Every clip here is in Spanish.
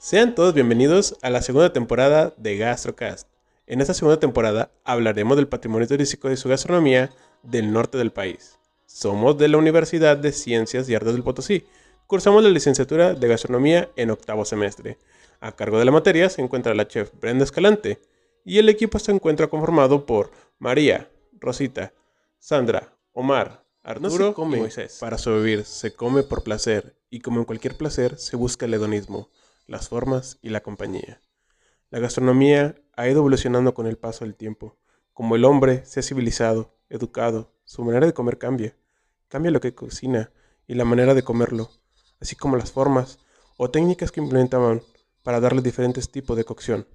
Sean todos bienvenidos a la segunda temporada de GastroCast. En esta segunda temporada hablaremos del patrimonio turístico de su gastronomía del norte del país. Somos de la Universidad de Ciencias y Artes del Potosí. Cursamos la licenciatura de gastronomía en octavo semestre. A cargo de la materia se encuentra la chef Brenda Escalante y el equipo se encuentra conformado por María, Rosita, Sandra, Omar, Arturo y Moisés. Para sobrevivir se come por placer y como en cualquier placer se busca el hedonismo, las formas y la compañía. La gastronomía ha ido evolucionando con el paso del tiempo. Como el hombre se ha civilizado, educado, su manera de comer cambia. Cambia lo que cocina y la manera de comerlo, así como las formas o técnicas que implementaban para darle diferentes tipos de cocción.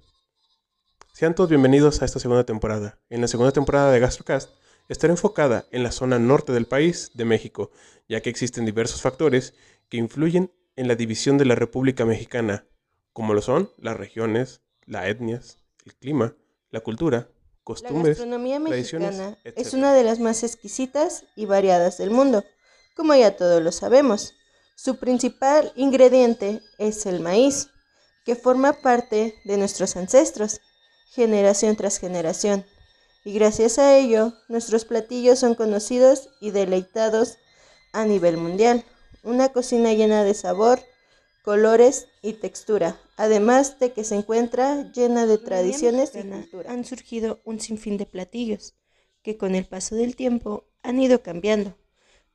Sean todos bienvenidos a esta segunda temporada. En la segunda temporada de GastroCast estará enfocada en la zona norte del país de México, ya que existen diversos factores que influyen en la división de la República Mexicana, como lo son las regiones, las etnias, el clima, la cultura, costumbres, la gastronomía mexicana es una de las más exquisitas y variadas del mundo, como ya todos lo sabemos. Su principal ingrediente es el maíz, que forma parte de nuestros ancestros, generación tras generación. Y gracias a ello, nuestros platillos son conocidos y deleitados a nivel mundial. Una cocina llena de sabor, colores y textura, además de que se encuentra llena de tradiciones y cultura. Han surgido un sinfín de platillos que con el paso del tiempo han ido cambiando,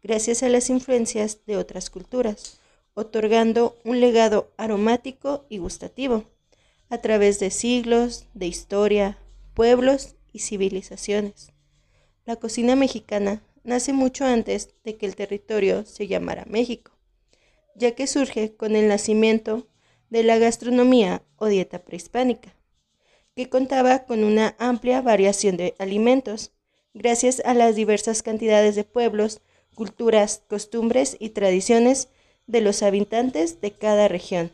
gracias a las influencias de otras culturas, otorgando un legado aromático y gustativo a través de siglos de historia, pueblos y civilizaciones. La cocina mexicana nace mucho antes de que el territorio se llamara México, ya que surge con el nacimiento de la gastronomía o dieta prehispánica, que contaba con una amplia variación de alimentos, gracias a las diversas cantidades de pueblos, culturas, costumbres y tradiciones de los habitantes de cada región.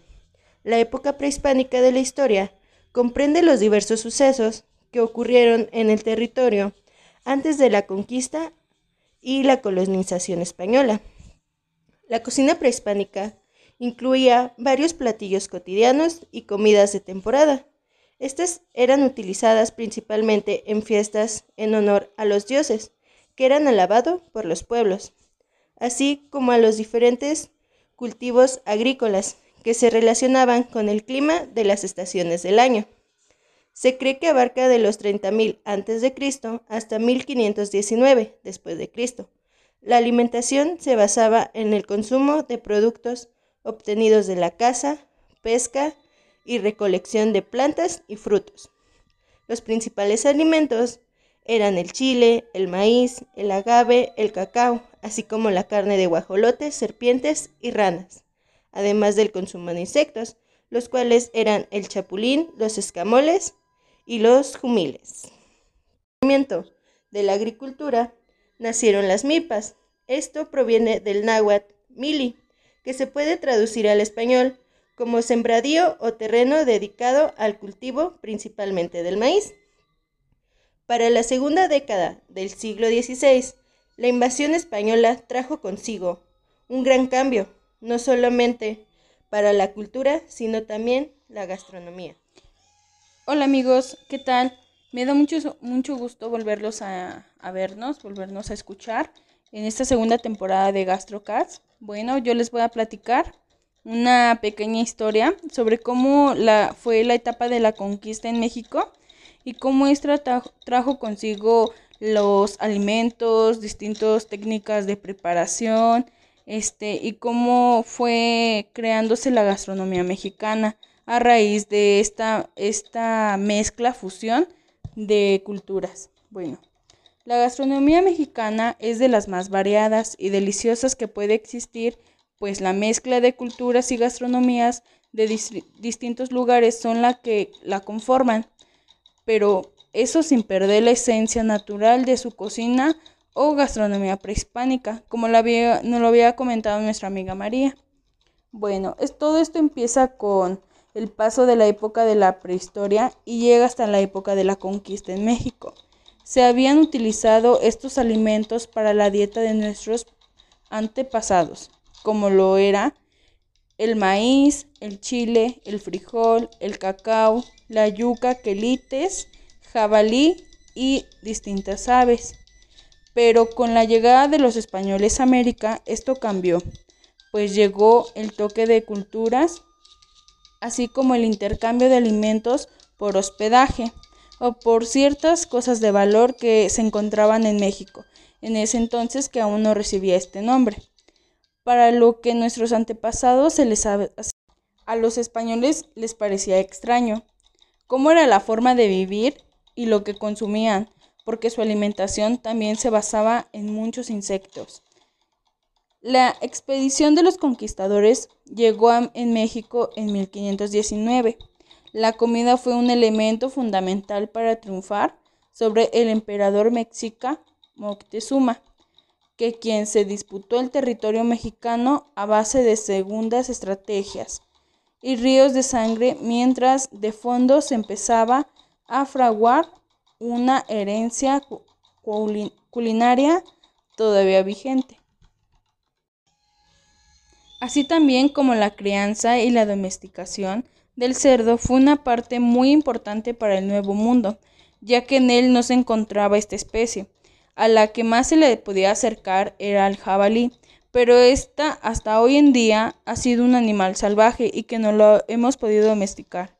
La época prehispánica de la historia comprende los diversos sucesos que ocurrieron en el territorio antes de la conquista y la colonización española. La cocina prehispánica incluía varios platillos cotidianos y comidas de temporada. Estas eran utilizadas principalmente en fiestas en honor a los dioses, que eran alabados por los pueblos, así como a los diferentes cultivos agrícolas que se relacionaban con el clima de las estaciones del año. Se cree que abarca de los 30.000 a.C. hasta 1519 después de Cristo. La alimentación se basaba en el consumo de productos obtenidos de la caza, pesca y recolección de plantas y frutos. Los principales alimentos eran el chile, el maíz, el agave, el cacao, así como la carne de guajolotes, serpientes y ranas, además del consumo de insectos, los cuales eran el chapulín, los escamoles y los jumiles. De la agricultura nacieron las milpas. Esto proviene del náhuatl mili, que se puede traducir al español como sembradío o terreno dedicado al cultivo principalmente del maíz. Para la segunda década del siglo XVI, la invasión española trajo consigo un gran cambio, no solamente para la cultura, sino también la gastronomía. Hola amigos, ¿qué tal? Me da mucho, mucho gusto volverlos a, vernos, volvernos a escuchar en esta segunda temporada de GastroCats. Bueno, yo les voy a platicar una pequeña historia sobre cómo la, fue la etapa de la conquista en México y cómo esta tra- trajo consigo los alimentos, distintas técnicas de preparación, este, y cómo fue creándose la gastronomía mexicana a raíz de esta, esta mezcla, fusión de culturas. Bueno, la gastronomía mexicana es de las más variadas y deliciosas que puede existir, pues la mezcla de culturas y gastronomías de dis- distintos lugares son la que la conforman, pero eso sin perder la esencia natural de su cocina o gastronomía prehispánica, como la nos lo había comentado nuestra amiga María. Bueno, es, todo esto empieza con el paso de la época de la prehistoria y llega hasta la época de la conquista en México. se habían utilizado estos alimentos para la dieta de nuestros antepasados, como lo era el maíz, el chile, el frijol, el cacao, la yuca, quelites, jabalí y distintas aves. Pero con la llegada de los españoles a América esto cambió, pues llegó el toque de culturas, así como el intercambio de alimentos por hospedaje o por ciertas cosas de valor que se encontraban en México, en ese entonces que aún no recibía este nombre. Para lo que nuestros antepasados se les a los españoles les parecía extraño, cómo era la forma de vivir y lo que consumían, porque su alimentación también se basaba en muchos insectos. La expedición de los conquistadores llegó en México en 1519 la comida fue un elemento fundamental para triunfar sobre el emperador mexica Moctezuma, que quien se disputó el territorio mexicano a base de segundas estrategias y ríos de sangre, mientras de fondo se empezaba a fraguar una herencia culinaria todavía vigente. Así también como la crianza y la domesticación del cerdo fue una parte muy importante para el Nuevo Mundo, ya que en él no se encontraba esta especie. A la que más se le podía acercar era al jabalí, pero esta hasta hoy en día ha sido un animal salvaje y que no lo hemos podido domesticar.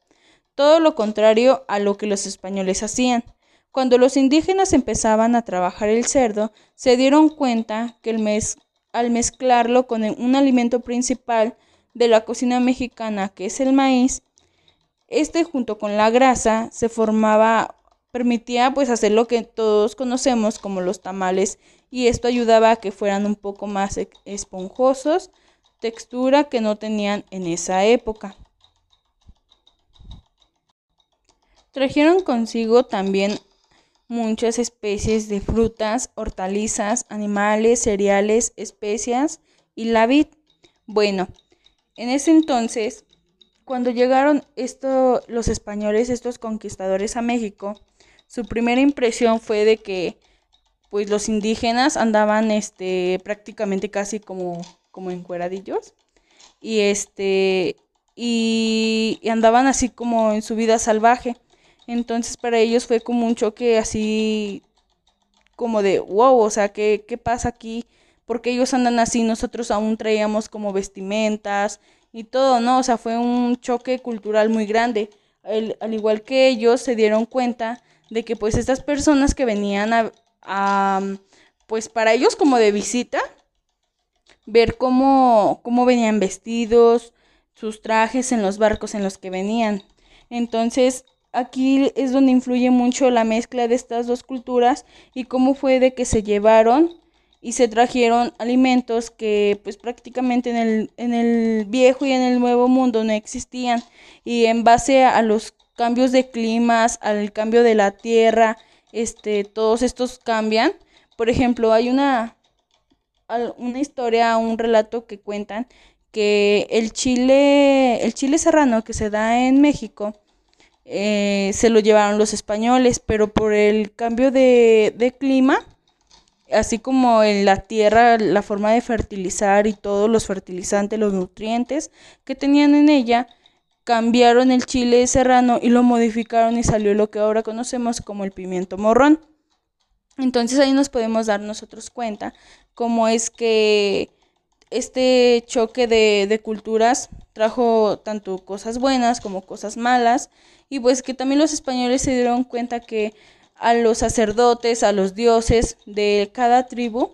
Todo lo contrario a lo que los españoles hacían. Cuando los indígenas empezaban a trabajar el cerdo, se dieron cuenta que el al mezclarlo con un alimento principal de la cocina mexicana, que es el maíz, este junto con la grasa se formaba, permitía pues hacer lo que todos conocemos como los tamales y esto ayudaba a que fueran un poco más e-, esponjosos, textura que no tenían en esa época. Trajeron consigo también muchas especies de frutas, hortalizas, animales, cereales, especias y la vid. Bueno, en ese entonces, cuando llegaron esto, los españoles, estos conquistadores a México, su primera impresión fue de que pues los indígenas andaban este prácticamente casi como como encueradillos y este y, y, andaban así como en su vida salvaje. Entonces para ellos fue como un choque así como de wow, o sea, ¿qué, qué pasa aquí? porque ellos andan así, nosotros aún traíamos como vestimentas y todo, ¿no? O sea, fue un choque cultural muy grande. al igual que ellos se dieron cuenta de que pues estas personas que venían a, pues para ellos como de visita, ver cómo, cómo venían vestidos, sus trajes en los barcos en los que venían. Entonces, aquí es donde influye mucho la mezcla de estas dos culturas y cómo fue de que se llevaron y se trajeron alimentos que pues prácticamente en el, en el viejo y en el nuevo mundo no existían y en base a los cambios de climas, al cambio de la tierra, este, todos estos cambian. Por ejemplo, hay una, una historia, un relato que cuentan que el chile, el chile serrano que se da en México, eh, se lo llevaron los españoles, pero por el cambio de, de clima, así como en la tierra, la forma de fertilizar y todos los fertilizantes, los nutrientes que tenían en ella, cambiaron el chile serrano y lo modificaron y salió lo que ahora conocemos como el pimiento morrón. Entonces ahí nos podemos dar nosotros cuenta cómo es que este choque de, de, culturas trajo tanto cosas buenas como cosas malas. Y pues que también los españoles se dieron cuenta que a los sacerdotes, a los dioses de cada tribu,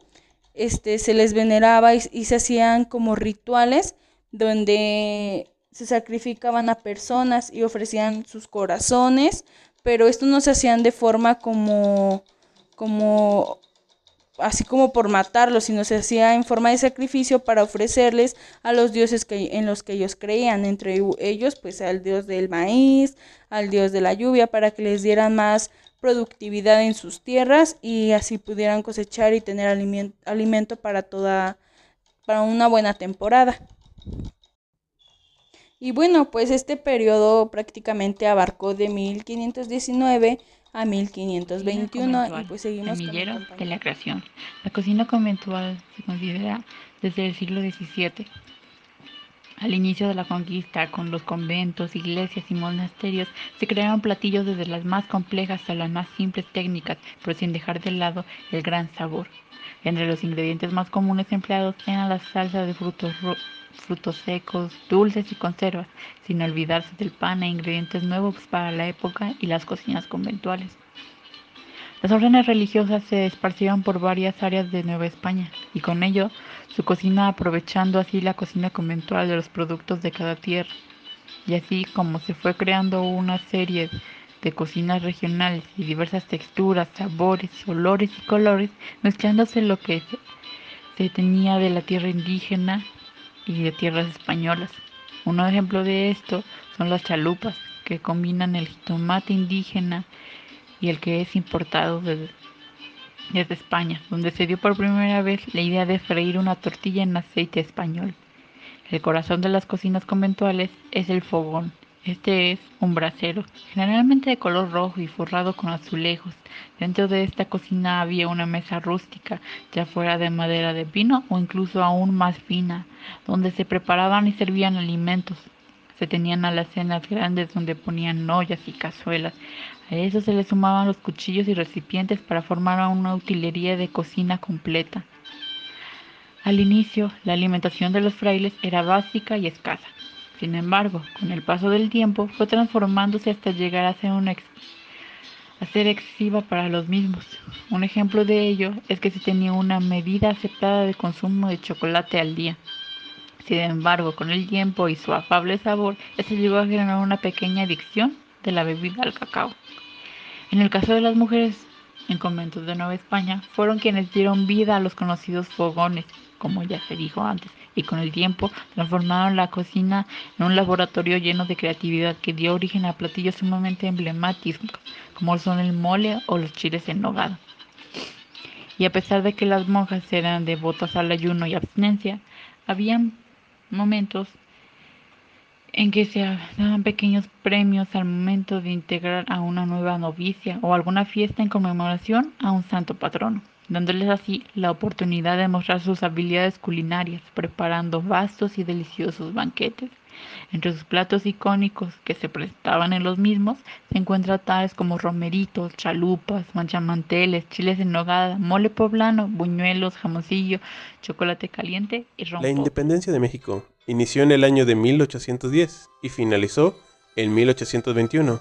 este, se les veneraba y, se hacían como rituales donde se sacrificaban a personas y ofrecían sus corazones, pero esto no se hacían de forma como, como así como por matarlos, sino se hacía en forma de sacrificio para ofrecerles a los dioses que, en los que ellos creían, entre ellos pues al dios del maíz, al dios de la lluvia, para que les dieran más productividad en sus tierras y así pudieran cosechar y tener alimento para toda para una buena temporada. Y bueno, pues este periodo prácticamente abarcó de 1519 a 1521 y pues seguimos semillero de la creación. La cocina conventual se considera desde el siglo XVII. Al inicio de la conquista, con los conventos, iglesias y monasterios, se crearon platillos desde las más complejas hasta las más simples técnicas, pero sin dejar de lado el gran sabor. Entre los ingredientes más comunes empleados eran las salsas de frutos frutos secos, dulces y conservas, sin olvidarse del pan e ingredientes nuevos para la época y las cocinas conventuales. Las órdenes religiosas se esparcieron por varias áreas de Nueva España y con ello su cocina aprovechando así la cocina conventual de los productos de cada tierra. Y así como se fue creando una serie de cocinas regionales y diversas texturas, sabores, olores y colores, mezclándose lo que se tenía de la tierra indígena y de tierras españolas. Un ejemplo de esto son las chalupas, que combinan el jitomate indígena y el que es importado desde, desde España, donde se dio por primera vez la idea de freír una tortilla en aceite español. El corazón de las cocinas conventuales es el fogón, este es un brasero, generalmente de color rojo y forrado con azulejos. Dentro de esta cocina había una mesa rústica, ya fuera de madera de pino o incluso aún más fina, donde se preparaban y servían alimentos. Se tenían alacenas grandes donde ponían ollas y cazuelas. A eso se le sumaban los cuchillos y recipientes para formar una utilería de cocina completa. Al inicio, la alimentación de los frailes era básica y escasa. Sin embargo, con el paso del tiempo fue transformándose hasta llegar a ser, excesiva para los mismos. Un ejemplo de ello es que se tenía una medida aceptada de consumo de chocolate al día. Sin embargo, con el tiempo y su afable sabor, se llegó a generar una pequeña adicción de la bebida al cacao. En el caso de las mujeres en conventos de Nueva España, fueron quienes dieron vida a los conocidos fogones, como ya se dijo antes, y con el tiempo transformaron la cocina en un laboratorio lleno de creatividad que dio origen a platillos sumamente emblemáticos como son el mole o los chiles en nogada. Y a pesar de que las monjas eran devotas al ayuno y abstinencia, habían momentos en que se daban pequeños premios al momento de integrar a una nueva novicia o alguna fiesta en conmemoración a un santo patrono dándoles así la oportunidad de mostrar sus habilidades culinarias, preparando vastos y deliciosos banquetes. Entre sus platos icónicos que se prestaban en los mismos se encuentran tales como romeritos, chalupas, manchamanteles, chiles en nogada, mole poblano, buñuelos, jamoncillo, chocolate caliente y rompo. La independencia de México inició en el año de 1810 y finalizó en 1821.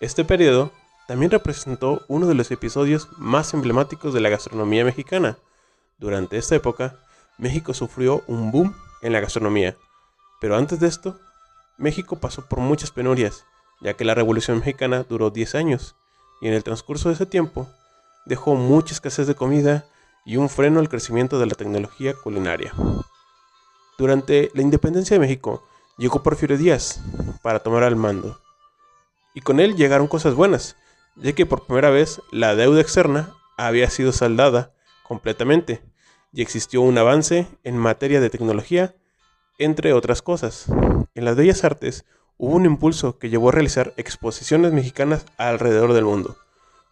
Este periodo también representó uno de los episodios más emblemáticos de la gastronomía mexicana. Durante esta época, México sufrió un boom en la gastronomía, pero antes de esto, México pasó por muchas penurias, ya que la Revolución Mexicana duró 10 años, y en el transcurso de ese tiempo dejó mucha escasez de comida y un freno al crecimiento de la tecnología culinaria. Durante la independencia de México, llegó Porfirio Díaz para tomar al mando, y con él llegaron cosas buenas, ya que por primera vez la deuda externa había sido saldada completamente y existió un avance en materia de tecnología, entre otras cosas. En las bellas artes hubo un impulso que llevó a realizar exposiciones mexicanas alrededor del mundo.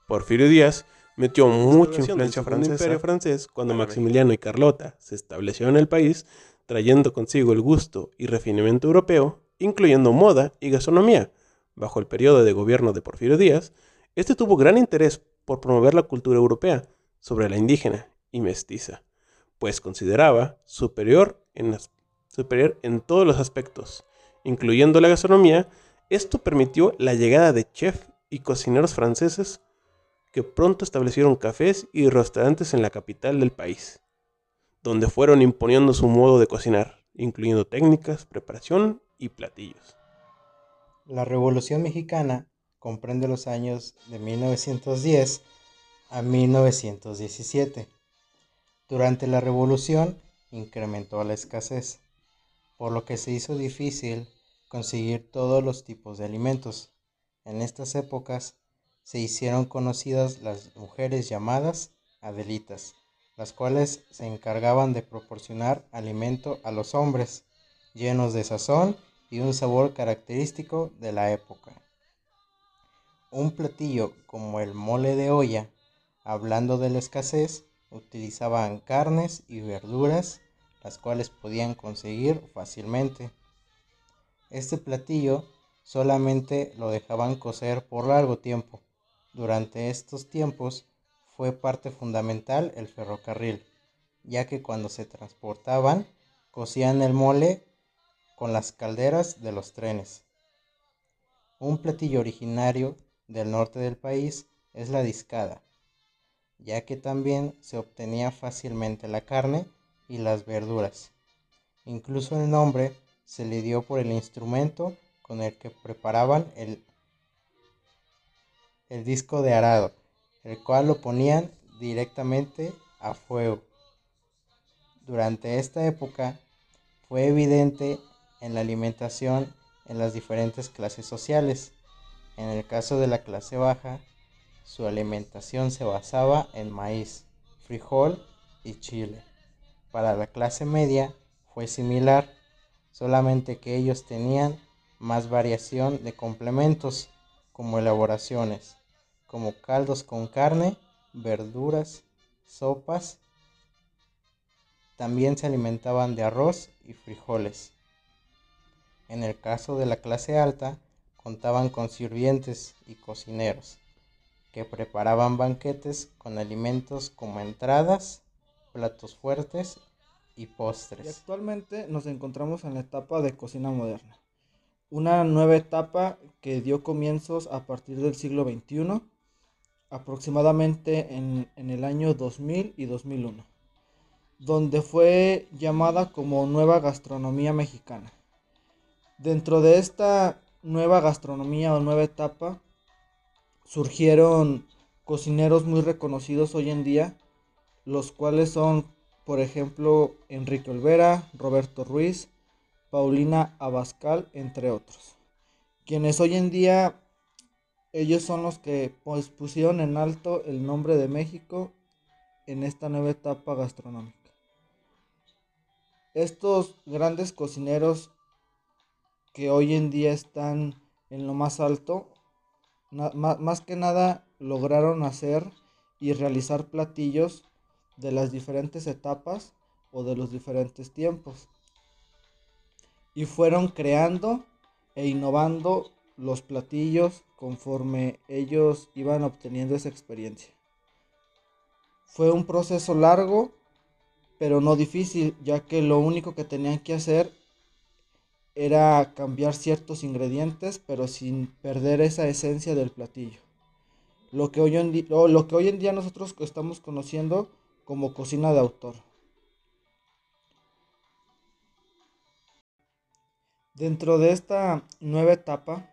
Porfirio Díaz metió mucha influencia francesa imperio francés cuando Maximiliano y Carlota se establecieron en el país, trayendo consigo el gusto y refinamiento europeo, incluyendo moda y gastronomía. Bajo el periodo de gobierno de Porfirio Díaz, este tuvo gran interés por promover la cultura europea sobre la indígena y mestiza, pues consideraba superior en, superior en todos los aspectos, incluyendo la gastronomía. Esto permitió la llegada de chefs y cocineros franceses que pronto establecieron cafés y restaurantes en la capital del país, donde fueron imponiendo su modo de cocinar, incluyendo técnicas, preparación y platillos. La Revolución Mexicana comprende los años de 1910 a 1917. Durante la revolución incrementó la escasez, por lo que se hizo difícil conseguir todos los tipos de alimentos. En estas épocas se hicieron conocidas las mujeres llamadas Adelitas, las cuales se encargaban de proporcionar alimento a los hombres, llenos de sazón y un sabor característico de la época. Un platillo como el mole de olla, hablando de la escasez, utilizaban carnes y verduras, las cuales podían conseguir fácilmente. Este platillo solamente lo dejaban cocer por largo tiempo. Durante estos tiempos fue parte fundamental el ferrocarril, ya que cuando se transportaban cocían el mole con las calderas de los trenes. Un platillo originario del norte del país es la discada, ya que también se obtenía fácilmente la carne y las verduras. Incluso el nombre se le dio por el instrumento con el que preparaban el, el disco de arado, el cual lo ponían directamente a fuego. Durante esta época fue evidente en la alimentación en las diferentes clases sociales. En el caso de la clase baja, su alimentación se basaba en maíz, frijol y chile. Para la clase media fue similar, solamente que ellos tenían más variación de complementos como elaboraciones, como caldos con carne, verduras, sopas. También se alimentaban de arroz y frijoles. En el caso de la clase alta, contaban con sirvientes y cocineros, que preparaban banquetes con alimentos como entradas, platos fuertes y postres. Y actualmente nos encontramos en la etapa de cocina moderna, una nueva etapa que dio comienzos a partir del siglo XXI, aproximadamente en, en el año 2000 y 2001, donde fue llamada como nueva gastronomía mexicana. Dentro de esta nueva gastronomía o nueva etapa surgieron cocineros muy reconocidos hoy en día, los cuales son, por ejemplo, Enrique Olvera, Roberto Ruiz, Paulina Abascal, entre otros. Quienes hoy en día, ellos son los que pues, pusieron en alto el nombre de México en esta nueva etapa gastronómica. Estos grandes cocineros que hoy en día están en lo más alto, más que nada lograron hacer y realizar platillos de las diferentes etapas o de los diferentes tiempos y fueron creando e innovando los platillos conforme ellos iban obteniendo esa experiencia. Fue un proceso largo, pero no difícil, ya que lo único que tenían que hacer era cambiar ciertos ingredientes, pero sin perder esa esencia del platillo. Lo que hoy en, lo que hoy en día nosotros estamos conociendo como cocina de autor. Dentro de esta nueva etapa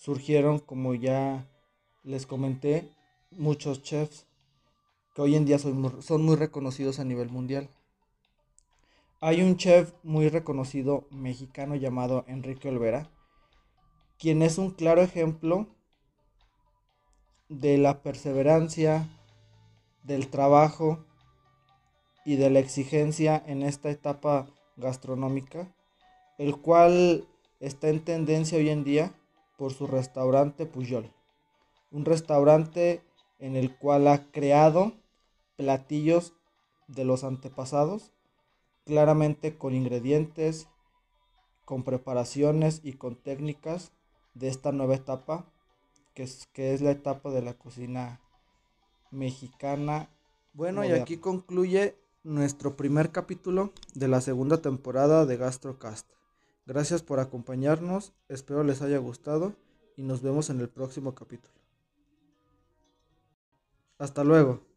surgieron, como ya les comenté, muchos chefs que hoy en día son, son muy reconocidos a nivel mundial. Hay un chef muy reconocido mexicano llamado Enrique Olvera, quien es un claro ejemplo de la perseverancia, del trabajo y de la exigencia en esta etapa gastronómica el cual está en tendencia hoy en día por su restaurante Puyol. Un restaurante en el cual ha creado platillos de los antepasados, claramente con ingredientes, con preparaciones y con técnicas de esta nueva etapa, que es, que es la etapa de la cocina mexicana. Bueno, y aquí concluye nuestro primer capítulo de la segunda temporada de GastroCast. Gracias por acompañarnos, espero les haya gustado y nos vemos en el próximo capítulo. Hasta luego.